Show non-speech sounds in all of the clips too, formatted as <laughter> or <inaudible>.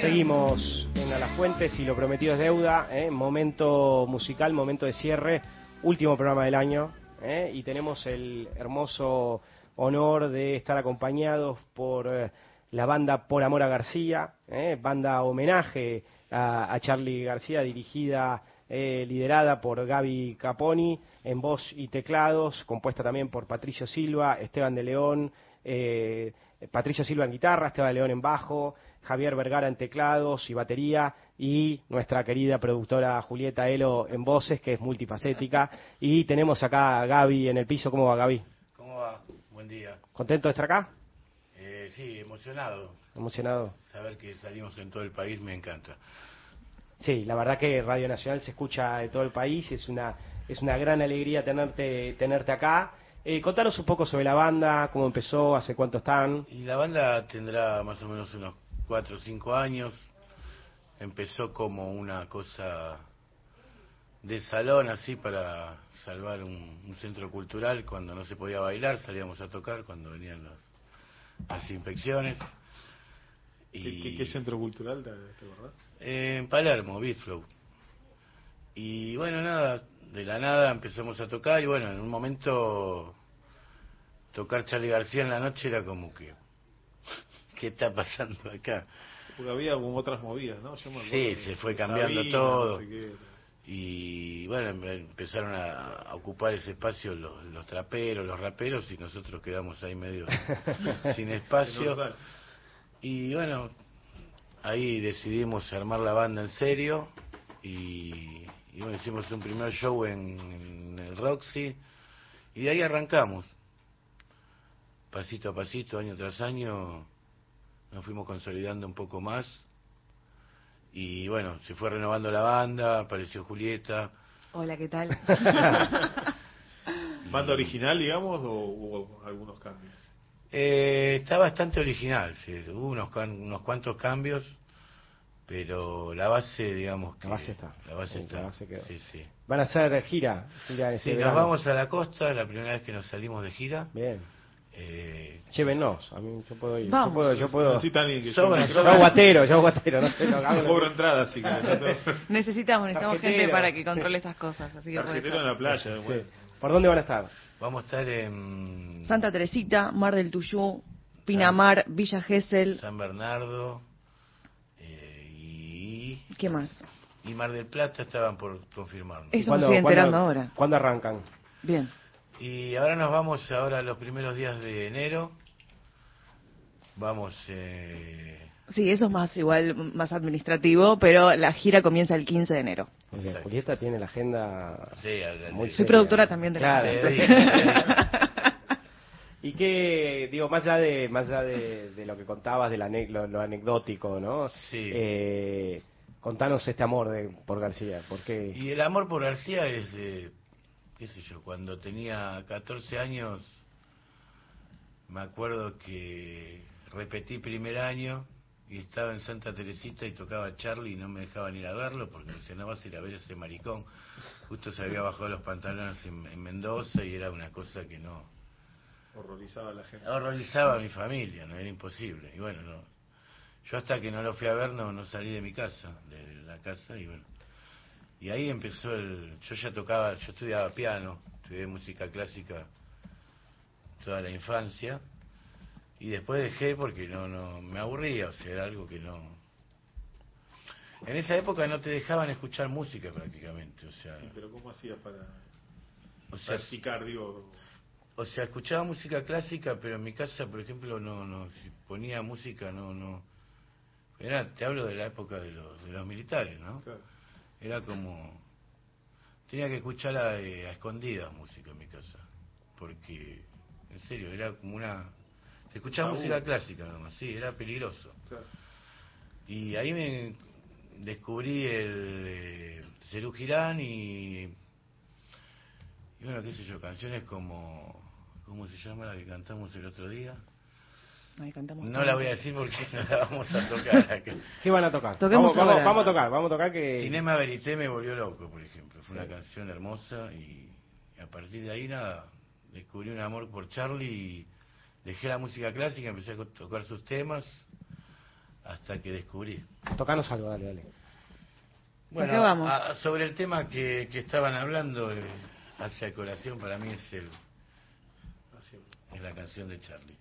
Seguimos en A las Fuentes y lo prometido es deuda, ¿eh? momento musical, momento de cierre, último programa del año ¿eh? y tenemos el hermoso honor de estar acompañados por eh, la banda Por Amor a García, banda homenaje a, a, Charlie García dirigida, liderada por Gaby Caponi en voz y teclados, compuesta también por Patricio Silva, Esteban de León, Patricio Silva en guitarra, Esteban de León en bajo, Javier Vergara en teclados y batería y nuestra querida productora Julieta Elo en voces, que es multifacética. Y tenemos acá a Gaby en el piso. ¿Cómo va Gaby? ¿Cómo va? Buen día. ¿Contento de estar acá? Eh, sí, emocionado. Emocionado. Saber que salimos en todo el país me encanta. Sí, la verdad que Radio Nacional se escucha de todo el país, es una, es una gran alegría tenerte, tenerte acá. Eh, contanos un poco sobre la banda, cómo empezó, hace cuánto están. Y la banda tendrá más o menos unos cuatro o cinco años. Empezó como una cosa de salón así para salvar un, centro cultural cuando no se podía bailar, salíamos a tocar cuando venían las inspecciones. Y, ¿Qué, centro cultural te, en Palermo, Bitflow. Y bueno, nada, de la nada empezamos a tocar y bueno, en un momento tocar Charlie García en la noche era como que <laughs> ¿qué está pasando acá? Porque había como otras movidas, ¿no? sí, se fue cambiando todo. Y bueno, empezaron a, ocupar ese espacio los, traperos, los raperos, y nosotros quedamos ahí medio <laughs> sin espacio. y bueno, ahí decidimos armar la banda en serio y, bueno, hicimos un primer show en el Roxy y de ahí arrancamos. Pasito a pasito, año tras año, nos fuimos consolidando un poco más y bueno, se fue renovando la banda, apareció Julieta. Hola, ¿qué tal? <laughs> ¿Banda original, digamos, o hubo algunos cambios? Eh, está bastante original, sí. hubo unos, unos cuantos cambios, pero la base, digamos que... La base está. La base está. sí, sí. ¿Van a hacer gira? gira sí, nos vamos a la costa, la primera vez que nos salimos de gira. Bien eh, Llévenos, a mí yo puedo ir. Vamos. Yo puedo, yo puedo. Necesitan que yo, yo, yo guatero, yo guatero, no sé lo <laughs> hago. cobro entrada, así que necesitamos, necesitamos gente para que controle esas cosas, así que puede ser. en la playa, bueno. ¿Por dónde van a estar? Vamos a estar en Santa Teresita, Mar del Tuyú, Pinamar, Villa Gesell, San Bernardo eh, y ¿qué más? Y Mar del Plata estaban por confirmar. Eso me estoy enterando ahora. ¿Cuándo arrancan? Bien. Y ahora nos vamos ahora los primeros días de enero. Vamos. Eh... Sí, eso es más igual, más administrativo, pero la gira comienza el 15 de enero. Julieta tiene la agenda. Sí, muy Soy productora también de la agenda. y qué, digo, más allá de, más allá de, lo que contabas, de lo, anecdótico, ¿no? Sí. Eh, contanos este amor de, por García. ¿por qué? Y el amor por García es. Eh, qué sé yo, cuando tenía 14 años, me acuerdo que repetí primer año y estaba en Santa Teresita y tocaba Charlie y no me dejaban ir a verlo porque me decían, no vas a ir a ver ese maricón. Justo se había bajado los pantalones en, Mendoza y era una cosa que no... Horrorizaba a la gente. Horrorizaba a mi familia, no era imposible. Y bueno, no. Yo hasta que no lo fui a ver no, no salí de mi casa, de la casa y bueno y ahí empezó el... Yo ya tocaba, yo estudiaba piano, estudié música clásica toda la infancia. Y después dejé porque no, no, me aburría, o sea, era algo que no... En esa época no te dejaban escuchar música prácticamente, o sea... ¿Pero cómo hacías para o sea, practicar, digo...? O sea, escuchaba música clásica, pero en mi casa, por ejemplo, no, no, si ponía música, no, no... Era, te hablo de la época de los, de los militares, ¿no? Claro era como... Tenía que escuchar a, eh, escondidas música en mi casa, porque, en serio, era como una... Se escuchaba música clásica nomás, sí, era peligroso. Y ahí me descubrí el eh, Cerú Girán y, y bueno, qué sé yo, canciones como, ¿cómo se llama la que cantamos el otro día? Cantamos No todo. la voy a decir porque <laughs> no la vamos a tocar acá. ¿Qué van a tocar? Vamos, vamos, ahora. vamos a tocar, vamos a tocar que... Cinema Verité me volvió loco, por ejemplo. Fue una canción hermosa y a partir de ahí nada, descubrí un amor por Charlie y dejé la música clásica, empecé a tocar sus temas hasta que descubrí. Tocanos algo, dale, dale. Bueno, qué vamos? a- sobre el tema que, que estaban hablando, eh, hacia colación para mí es el es la canción de Charlie.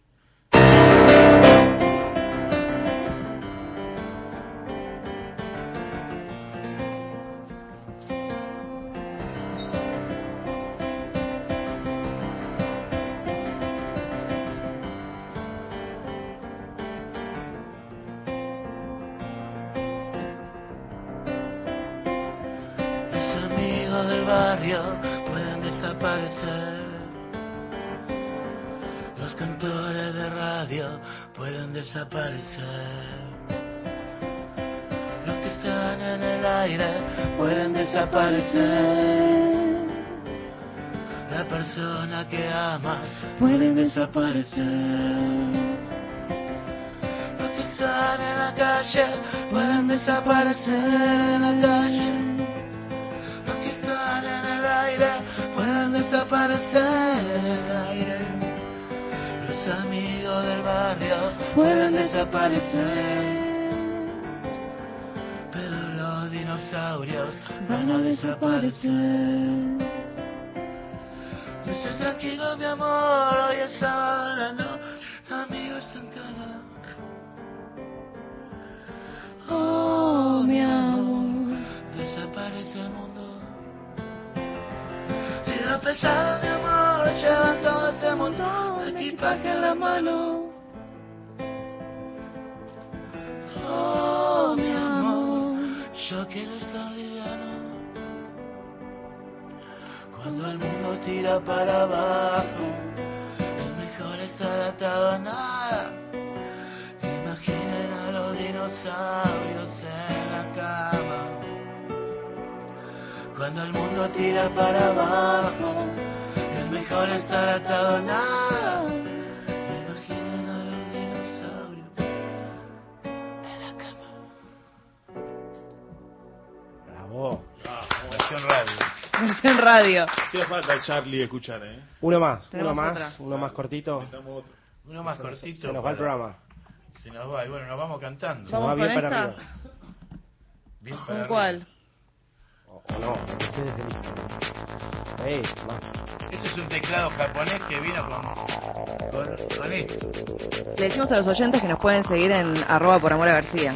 Barrio pueden desaparecer. Los cantores de radio pueden desaparecer. Los que están en el aire pueden desaparecer. La persona que amas puede desaparecer. Los que están en la calle pueden desaparecer en la calle. Desaparecer el aire. Los amigos del barrio pueden desaparecer. Pero los dinosaurios van a desaparecer. No estés tranquilo, mi amor, hoy es noche. Pesado, mi amor, llevan todo ese montón de equipaje en la mano. Oh, mi amor, yo quiero estar liviano. Cuando el mundo tira para abajo, es mejor estar atado a nada. Imaginen a los dinosaurios Cuando el mundo tira para abajo, es mejor estar atado a nada. Imaginen a los dinosaurios en la cama. Bravo. Versión radio. Versión radio. Hacía falta el Charlie escuchar, ¿eh? Uno más, uno más, otra. uno más cortito. Otro. Uno más cortito. Se nos va el programa. Se nos va, y bueno, nos vamos cantando. Se nos va ¿Vamos bien para esta? arriba. Bien para ¿Con arriba. O, no, ustedes eligen. Ey, más. Este es un teclado japonés que vino con, con, con esto. Le decimos a los oyentes que nos pueden seguir en arroba por amor a García.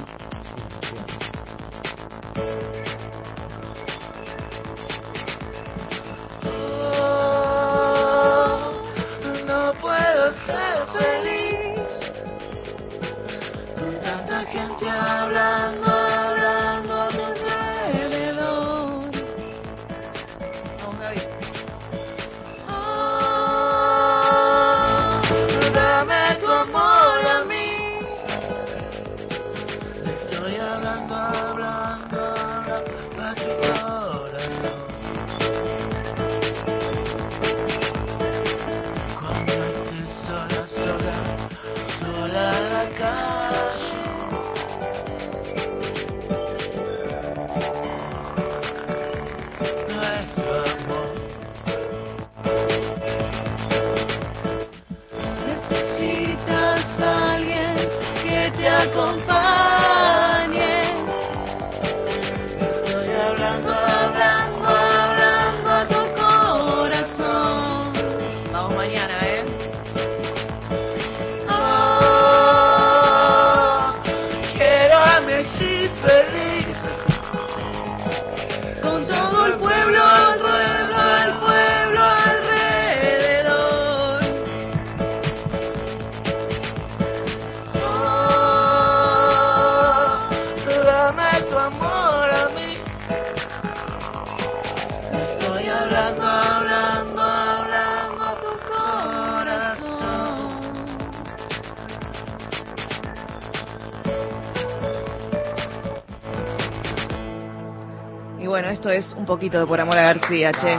Bueno, esto es un poquito de por amor a García, che.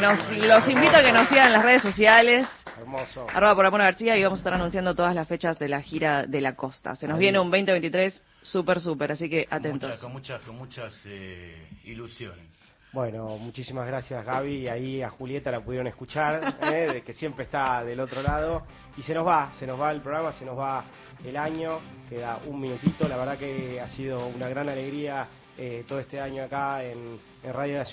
Nos, los invito a que nos sigan en las redes sociales. Hermoso. Arroba por Ramona García y vamos a estar anunciando todas las fechas de la gira de la costa. Se nos Ahí. viene un 2023 súper, súper, así que Con atentos. muchas, con muchas, con muchas eh, ilusiones. Bueno, muchísimas gracias Gaby. Y ahí a Julieta la pudieron escuchar, ¿eh? de que siempre está del otro lado. Y se nos va, se nos va el programa, se nos va el año. Queda un minutito. La verdad que ha sido una gran alegría todo este año acá en, en Radio Nacional.